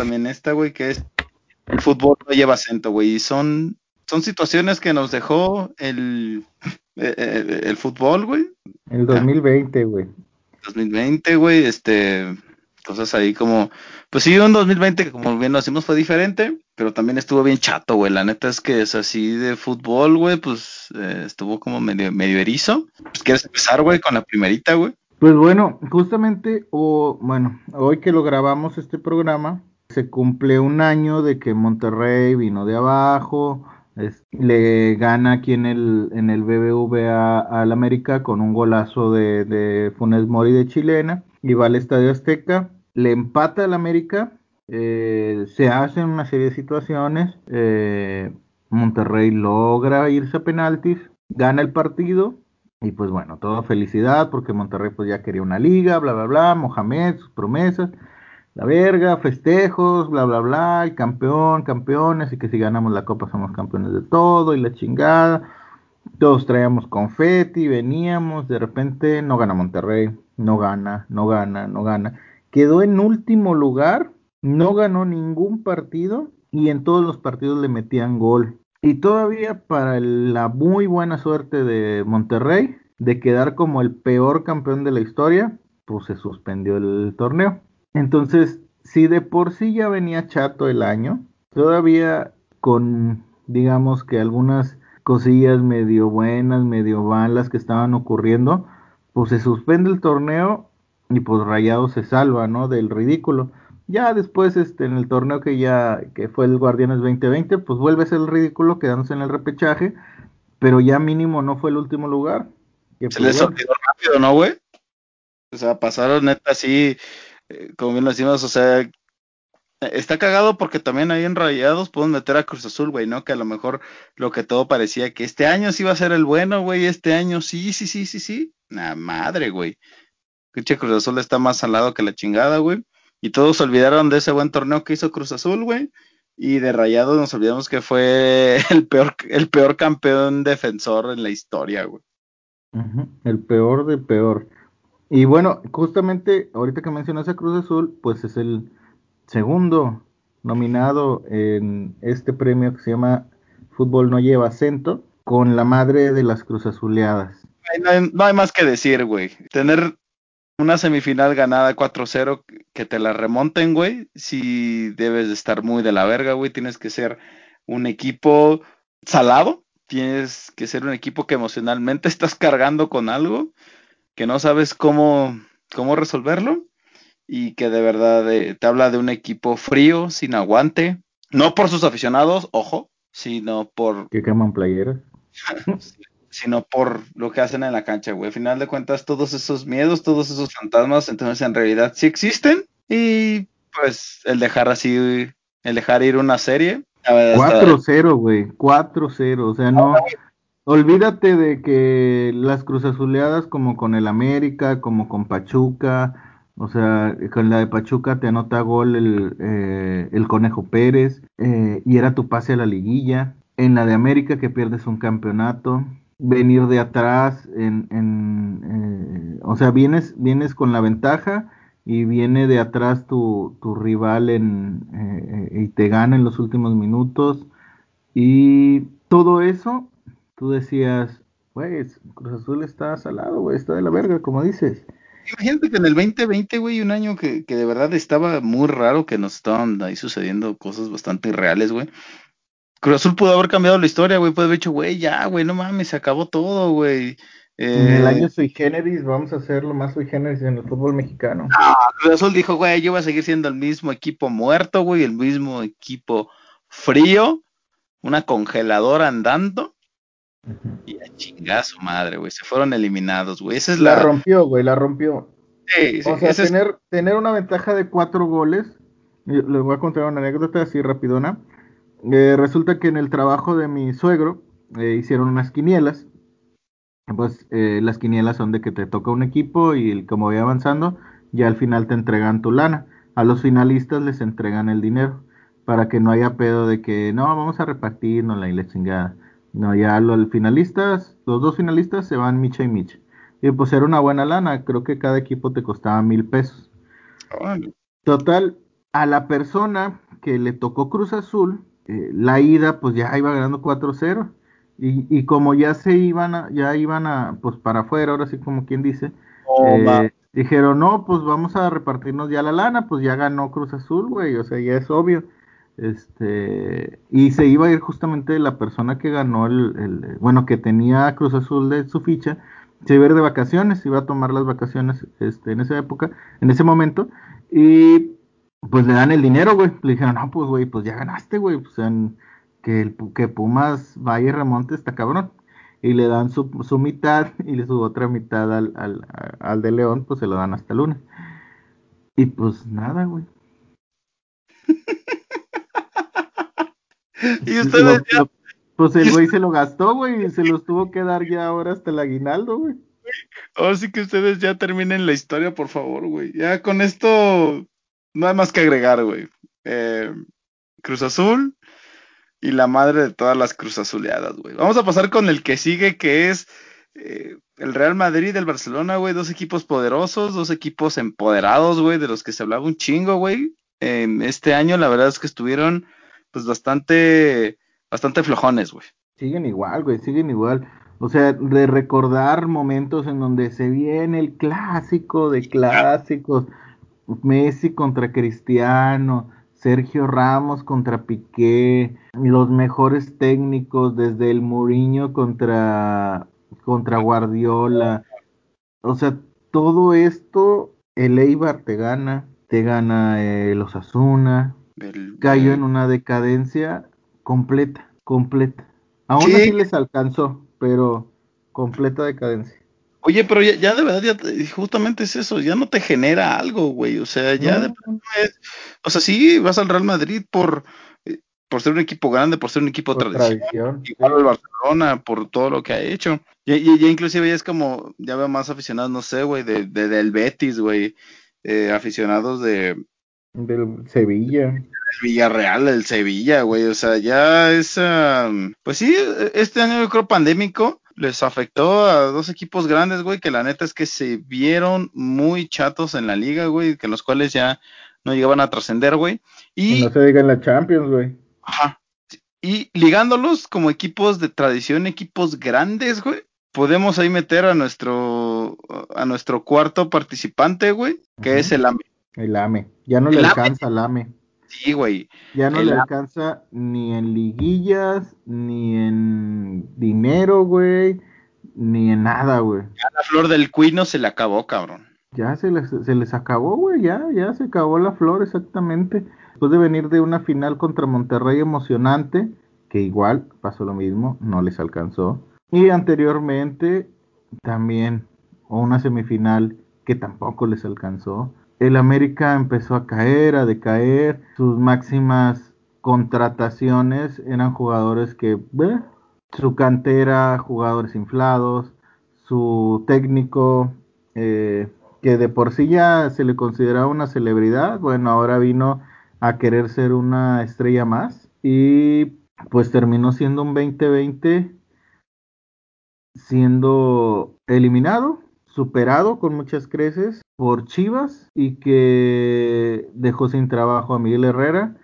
También esta, güey, que es el fútbol no lleva acento, güey, y son, son situaciones que nos dejó el, el, el fútbol, güey. El 2020, güey. 2020, güey, este, cosas ahí como, pues sí, un 2020 que como bien lo decimos fue diferente, pero también estuvo bien chato, güey, la neta es que es así de fútbol, güey, pues eh, estuvo como medio, medio erizo. Pues, ¿Quieres empezar, güey, con la primerita, güey? Pues bueno, justamente, o bueno, hoy que lo grabamos este programa, se cumple un año de que Monterrey vino de abajo, es- le gana aquí en el, en el BBVA al América con un golazo de, Funes Mori de chilena, y va al Estadio Azteca, le empata al América, eh, se hacen una serie de situaciones, eh, Monterrey logra irse a penaltis, gana el partido, y pues bueno, toda felicidad porque Monterrey pues ya quería una liga, bla, bla, bla, Mohamed, sus promesas, la verga, festejos, bla, bla, bla, y campeón, campeones, y que si ganamos la copa somos campeones de todo, y la chingada. Todos traíamos confeti, veníamos, de repente no gana Monterrey, no gana, no gana, no gana. Quedó en último lugar, no ganó ningún partido, y en todos los partidos le metían gol. Y todavía para la muy buena suerte de Monterrey de quedar como el peor campeón de la historia, pues se suspendió el torneo. Entonces, si de por sí ya venía chato el año, todavía con, digamos que algunas cosillas medio buenas, medio malas que estaban ocurriendo, pues se suspende el torneo y pues Rayado se salva, ¿no? Del ridículo. Ya después, este, en el torneo que ya, que fue el Guardianes 2020, pues vuelve a ser el ridículo quedándose en el repechaje, pero ya mínimo no fue el último lugar. que, Se pues, les olvidó rápido, ¿no, güey? O sea, pasaron neta así, eh, como bien lo decimos, o sea, está cagado porque también ahí en Rayados pueden meter a Cruz Azul, güey, ¿no? Que a lo mejor lo que todo parecía que este año sí iba a ser el bueno, güey, este año sí, sí, sí, sí, sí. La madre, güey. Pinche Cruz Azul está más salado que la chingada, güey. Y todos se olvidaron de ese buen torneo que hizo Cruz Azul, güey. Y de Rayados nos olvidamos que fue el peor, el peor campeón defensor en la historia, güey. El peor de peor. Y bueno, justamente ahorita que mencionas a Cruz Azul, pues es el segundo nominado en este premio que se llama Fútbol no lleva acento, con la madre de las Cruz Azuleadas. No hay, no hay más que decir, güey. Tener una semifinal ganada 4-0, que te la remonten, güey, sí debes de estar muy de la verga, güey. Tienes que ser un equipo salado, tienes que ser un equipo que emocionalmente estás cargando con algo, que no sabes cómo, cómo resolverlo y que de verdad eh, te habla de un equipo frío, sin aguante, no por sus aficionados, ojo, sino por Que queman playeras. sino por lo que hacen en la cancha, güey. Al final de cuentas, todos esos miedos, todos esos fantasmas, entonces en realidad sí existen. Y pues el dejar así, el dejar ir una serie. la verdad está- 4-0, güey. 4-0. O sea, no. Olvídate de que las Cruz Azuleadas, como con el América, como con Pachuca, o sea, con la de Pachuca te anota gol el, eh, el Conejo Pérez, eh, y era tu pase a la liguilla. En la de América, que pierdes un campeonato. Venir de atrás, en, en, eh, o sea, vienes, vienes con la ventaja y viene de atrás tu, tu rival en, eh, eh, y te gana en los últimos minutos. Y todo eso, tú decías, güey, Cruz Azul está salado, güey, está de la verga, como dices. Imagínate que en el 2020, güey, un año que, que de verdad estaba muy raro, que nos estaban ahí sucediendo cosas bastante irreales, güey. Cruz Azul pudo haber cambiado la historia, güey, puede haber dicho, güey, ya, güey, no mames, se acabó todo, güey. en el Eh, año sui generis vamos a hacer lo más sui generis en el fútbol mexicano. Cruz Azul dijo, güey, yo voy a seguir siendo el mismo equipo muerto, güey, el mismo equipo frío, una congeladora andando. Y a su madre, güey. Se fueron eliminados, güey. Esa es La la. rompió, güey, la rompió. Sí, sí, O sea, es- tener, tener una ventaja de cuatro goles, les voy a contar una anécdota así rapidona. Eh, resulta que en el trabajo de mi suegro eh, hicieron unas quinielas. Pues eh, las quinielas son de que te toca un equipo y como vaya avanzando, ya al final te entregan tu lana. A los finalistas les entregan el dinero para que no haya pedo de que no, vamos a repartirnos la y la chingada. No, ya los finalistas, los dos finalistas se van Micha y Micha. Y pues era una buena lana, creo que cada equipo te costaba mil pesos. Total, a la persona que le tocó Cruz Azul, eh, la ida pues ya iba ganando 4-0. Y, y como ya se iban a, ya iban a, pues para afuera, ahora sí como quien dice, Toma. eh, dijeron, no, pues vamos a repartirnos ya la lana, pues ya ganó Cruz Azul, güey, o sea, ya es obvio. Este, y se iba a ir justamente la persona que ganó el, el- bueno, que tenía Cruz Azul de su ficha, se iba a ir de vacaciones, iba a tomar las vacaciones, este, en esa época, en ese momento, y pues le dan el dinero, güey. Le dijeron, no, pues, güey, pues ya ganaste, güey, pues que, el, que Pumas vaya y remonte está cabrón. Y le dan su, su mitad y su otra mitad al, al, al de León, pues se lo dan hasta el lunes. Y pues nada, güey. Y ustedes ya, pues el güey se lo gastó, güey, y se los tuvo que dar ya ahora hasta el aguinaldo, güey. ahora sí que ustedes ya terminen la historia, por favor, güey. Ya con esto no hay más que agregar, güey. Eh, Cruz Azul y la madre de todas las Cruz Azuleadas, güey. Vamos a pasar con el que sigue, que es eh, el Real Madrid, el Barcelona, güey. Dos equipos poderosos, dos equipos empoderados, güey, de los que se hablaba un chingo, güey. En este año, la verdad es que estuvieron, pues, bastante, bastante flojones, güey. Siguen igual, güey, siguen igual. O sea, de recordar momentos en donde se viene el clásico de clásicos, Messi contra Cristiano, Sergio Ramos contra Piqué, los mejores técnicos desde el Mourinho contra, contra Guardiola. O sea, todo esto, el Eibar te gana, te gana eh, los Osasuna, Cayó en una decadencia completa, completa. Aún Sí. así les alcanzó, pero completa decadencia. Oye, pero ya, ya de verdad, ya te- justamente es eso, ya no te genera algo, güey. O sea, ya No, de es- o sea, sí, vas al Real Madrid por, eh, por ser un equipo grande, por ser un equipo por tradicional. tradición. Igual al Barcelona por todo lo que ha hecho. Y, y- y inclusive ya es como, ya veo más aficionados, no sé, güey, de, de- del Betis, güey. eh, aficionados de Del Sevilla. Villarreal, del Sevilla, güey. O sea, ya es, ah, pues sí, este año yo creo pandémico les afectó a dos equipos grandes, güey, que la neta es que se vieron muy chatos en la liga, güey, que los cuales ya no llegaban a trascender, güey. Y Y, no se diga en la Champions, güey. ajá, y ligándolos como equipos de tradición, equipos grandes, güey. Podemos ahí meter a nuestro a nuestro cuarto participante, güey, que es el. El AME. Ya no El le AME. alcanza al AME. Sí, güey. Ya no El le AME. alcanza ni en liguillas, ni en dinero, güey, ni en nada, güey. A la flor del cuino se le acabó, cabrón. Ya se les, se les acabó, güey, ya, ya se acabó la flor, exactamente. Después de venir de una final contra Monterrey emocionante, que igual pasó lo mismo, no les alcanzó. Y anteriormente también una semifinal que tampoco les alcanzó. El América empezó a caer, a decaer. Sus máximas contrataciones eran jugadores que, bleh, su cantera, jugadores inflados, su técnico, eh, que de por sí ya se le consideraba una celebridad, bueno, ahora vino a querer ser una estrella más y pues terminó siendo un 2020 siendo eliminado, superado con muchas creces por Chivas y que dejó sin trabajo a Miguel Herrera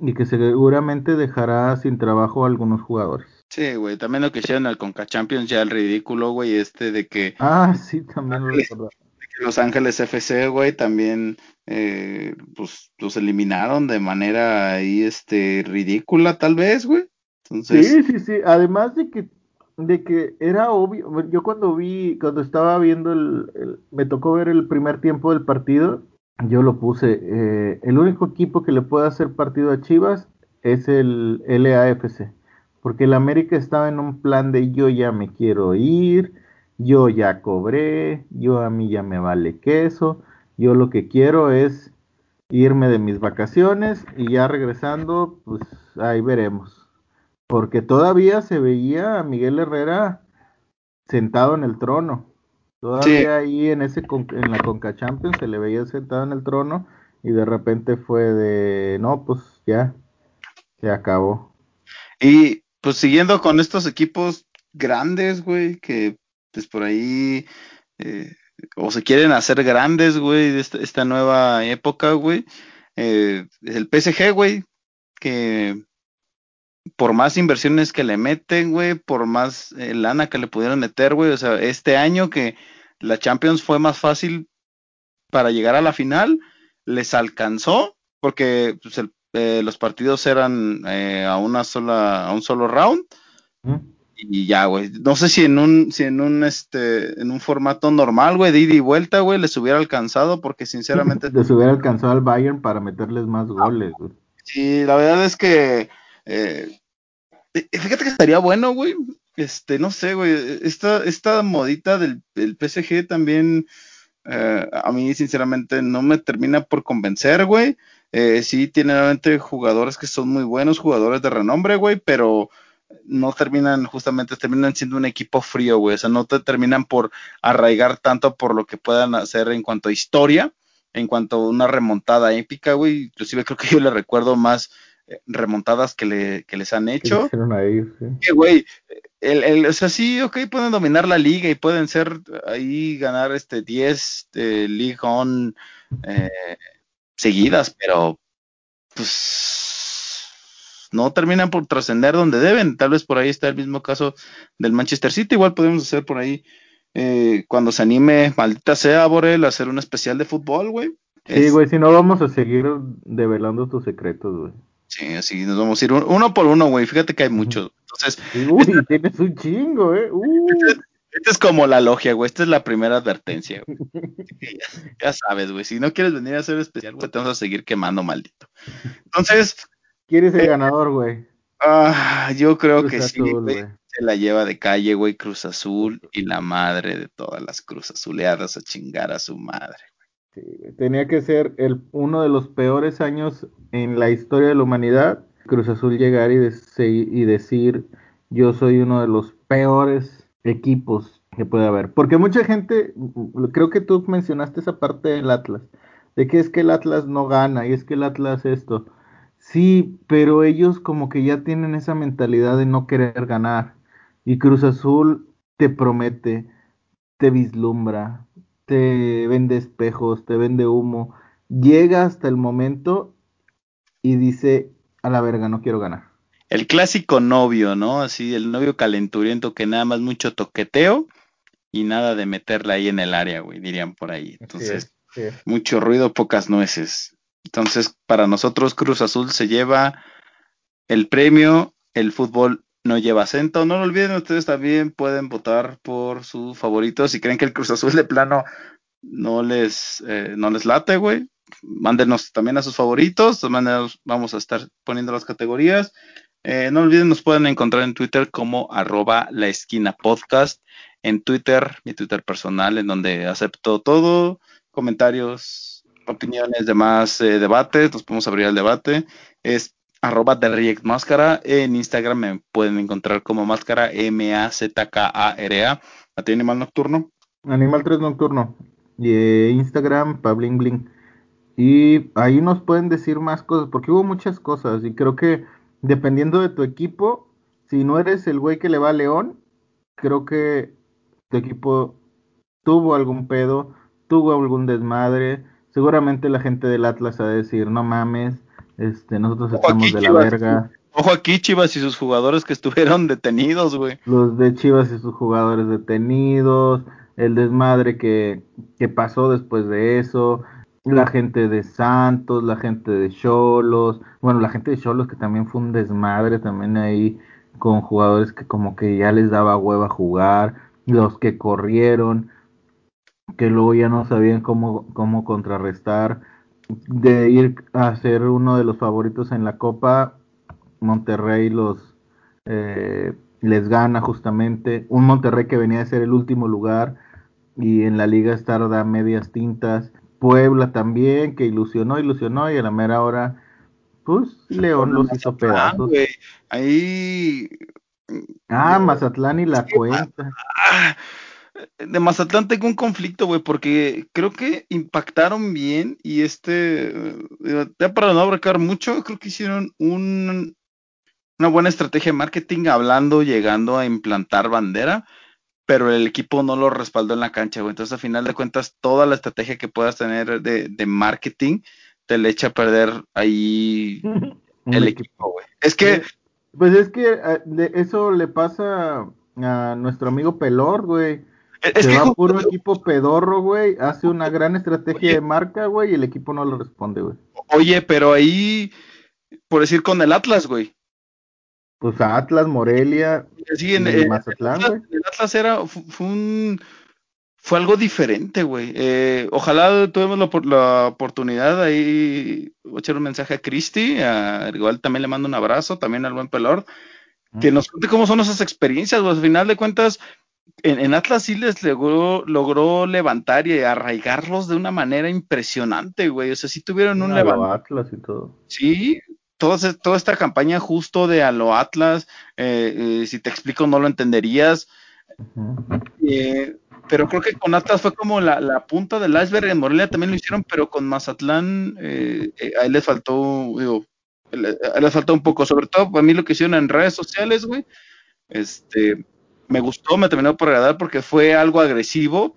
y que seguramente dejará sin trabajo a algunos jugadores. Sí, güey, también lo que hicieron al Conca Champions ya el ridículo, güey, este de que, Ah, sí, también lo recordaba. Los Ángeles FC, güey, también eh, pues los eliminaron de manera ahí este ridícula tal vez, güey. Entonces, Sí, sí, sí. Además de que de que era obvio, yo cuando vi, cuando estaba viendo el, me tocó ver el primer tiempo del partido, yo lo puse, eh, el único equipo que le puede hacer partido a Chivas es el LAFC, porque el América estaba en un plan de yo ya me quiero ir, yo ya cobré, yo a mí ya me vale queso, yo lo que quiero es irme de mis vacaciones y ya regresando, pues ahí veremos. Porque todavía se veía a Miguel Herrera sentado en el trono. Todavía ahí en ese en la Conca Champions se le veía sentado en el trono y de repente fue de no, pues ya se acabó. Y pues siguiendo con estos equipos grandes, güey, que pues por ahí eh, o se quieren hacer grandes, güey, de esta, nueva época, güey. Eh, el PSG, güey, que por más inversiones que le meten, güey, por más eh, lana que le pudieran meter, güey, o sea, este año que la Champions fue más fácil para llegar a la final, les alcanzó, porque pues, eh, los partidos eran eh, a una sola, a un solo round. Y ya, güey. No sé si en un, si en un, este, en un formato normal, güey, de ida y vuelta, güey, les hubiera alcanzado, porque sinceramente. les hubiera alcanzado al Bayern para meterles más goles, güey. Sí, la verdad es que eh, fíjate que estaría bueno, güey. Este, no sé, güey. Esta, esta modita del, PSG también, eh, a mí, sinceramente, no me termina por convencer, güey. Eh, sí, tiene realmente jugadores que son muy buenos, jugadores de renombre, güey, pero no terminan, justamente terminan siendo un equipo frío, güey. O sea, no te terminan por arraigar tanto por lo que puedan hacer en cuanto a historia, en cuanto a una remontada épica, güey. Inclusive creo que yo le recuerdo más remontadas que, le, que les han hecho. Que, güey, el, el, o sea, sí, ok, pueden dominar la liga y pueden ser ahí ganar este 10 de League On eh, seguidas, pero pues no terminan por trascender donde deben. Tal vez por ahí está el mismo caso del Manchester City. Igual podemos hacer por ahí eh, cuando se anime, maldita sea, Borel, hacer un especial de fútbol, güey. Sí, güey, si no vamos a seguir develando tus secretos, güey. Sí, así nos vamos a ir uno por uno, güey. Fíjate que hay muchos. Entonces. Uy, tienes un chingo, eh. Esta este es como la logia, güey. Esta es la primera advertencia, güey. ya, sabes, güey. Si no quieres venir a hacer especial, güey, te vamos a seguir quemando, maldito. Entonces. ¿Quién es el eh, ganador, güey? Ah, yo creo que sí, güey. Se la lleva de calle, güey, Cruz Azul y la madre de todas las Cruz Azuleadas a chingar a su madre tenía que ser el, uno de los peores años en la historia de la humanidad. Cruz Azul llegar y, y decir, yo soy uno de los peores equipos que puede haber. Porque mucha gente, creo que tú mencionaste esa parte del Atlas, de que es que el Atlas no gana y es que el Atlas esto. Sí, pero ellos como que ya tienen esa mentalidad de no querer ganar. Y Cruz Azul te promete, te vislumbra, te vende espejos, te vende humo, llega hasta el momento y dice, a la verga, no quiero ganar. El clásico novio, ¿no? Así, el novio calenturiento que nada más mucho toqueteo y nada de meterla ahí en el área, güey, dirían por ahí. Entonces, mucho ruido, pocas nueces. Entonces, para nosotros Cruz Azul se lleva el premio, el fútbol no lleva acento. No lo olviden, ustedes también pueden votar por su favorito. Si creen que el Cruz Azul de plano no les, eh, no les late, güey, mándenos también a sus favoritos. De maneras, vamos a estar poniendo las categorías. Eh, no olviden, nos pueden encontrar en Twitter como arroba la esquina podcast. En Twitter, mi Twitter personal, en donde acepto todo, comentarios, opiniones, demás eh, debates, nos podemos abrir el debate. Es arroba de React Máscara. En Instagram me pueden encontrar como Máscara M-A-Z-K-A-R-A. ¿A ti Animal Nocturno? Animal 3 Nocturno. Y eh, Instagram, Pabling Bling. Y ahí nos pueden decir más cosas, porque hubo muchas cosas. Y creo que dependiendo de tu equipo, si no eres el güey que le va a León, creo que tu equipo tuvo algún pedo, tuvo algún desmadre. Seguramente la gente del Atlas va a decir, no mames, este, nosotros estamos de la verga. Ojo aquí, Chivas y sus jugadores que estuvieron detenidos, güey. Los de Chivas y sus jugadores detenidos, el desmadre que, que pasó después de eso, la gente de Santos, la gente de Cholos, bueno, la gente de Cholos que también fue un desmadre también ahí con jugadores que como que ya les daba hueva jugar, los que corrieron, que luego ya no sabían cómo, cómo contrarrestar, de ir a ser uno de los favoritos en la Copa, Monterrey los eh, les gana justamente, un Monterrey que venía a ser el último lugar y en la liga estar da medias tintas, Puebla también, que ilusionó, ilusionó y a la mera hora, pues León los hizo pedazos. Ahí... Ah, Mazatlán y la cuenta. De Mazatlán tengo un conflicto, güey, porque creo que impactaron bien y este, ya para no abarcar mucho, creo que hicieron un, una buena estrategia de marketing hablando, llegando a implantar bandera, pero el equipo no lo respaldó en la cancha, güey. Entonces, a final de cuentas, toda la estrategia que puedas tener de, de marketing te le echa a perder ahí el equipo, güey. Es que... Pues es que eh, eso le pasa a nuestro amigo Pelor, güey. Es que va puro equipo pedorro, güey, hace una gran estrategia de marca, güey, y el equipo no lo responde, güey. Oye, pero ahí, por decir con el Atlas, güey. Pues Atlas, Morelia, sí, en, el, Mazatlán, güey. El Atlas era, fue, un, fue algo diferente, güey. Eh, ojalá tuvimos la, la, oportunidad ahí, voy a echar un mensaje a Cristi, igual también le mando un abrazo, también al buen Pelor, que nos cuente cómo son esas experiencias, güey. Al final de cuentas, en, Atlas sí les logró, logró levantar y arraigarlos de una manera impresionante, güey. O sea, sí tuvieron un levantamiento. Y todo. Sí, toda, toda esta campaña justo de a lo Atlas, eh, eh, si te explico no lo entenderías. Eh, pero creo que con Atlas fue como la, punta del iceberg. En Morelia también lo hicieron, pero con Mazatlán ahí les faltó, digo, les faltó un poco. Sobre todo para mí lo que hicieron en redes sociales, güey. Este, me gustó, me terminó por agradar porque fue algo agresivo,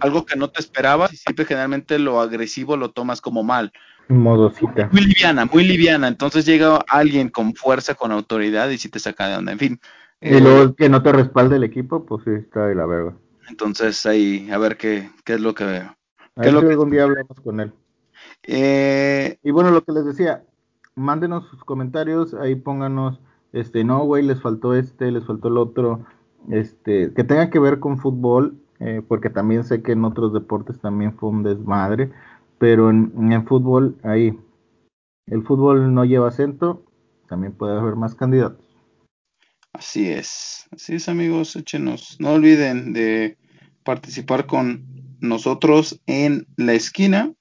algo que no te esperabas y siempre generalmente lo agresivo lo tomas como mal. Modosita. Muy liviana, muy liviana. Entonces llega alguien con fuerza, con autoridad y si te saca de onda. En fin. Y luego eh, que no te respalde el equipo, pues sí, está de la verga. Entonces ahí, a ver qué, qué es lo que veo. ¿Qué es lo que algún día hablamos con él. Eh... Y bueno, lo que les decía, mándenos sus comentarios, ahí pónganos, este, no, güey, les faltó este, les faltó el otro, este, que tenga que ver con fútbol, eh, porque también sé que en otros deportes también fue un desmadre, pero en, en fútbol ahí, el fútbol no lleva acento, también puede haber más candidatos. Así es, así es amigos, échenos, no olviden de participar con nosotros en la esquina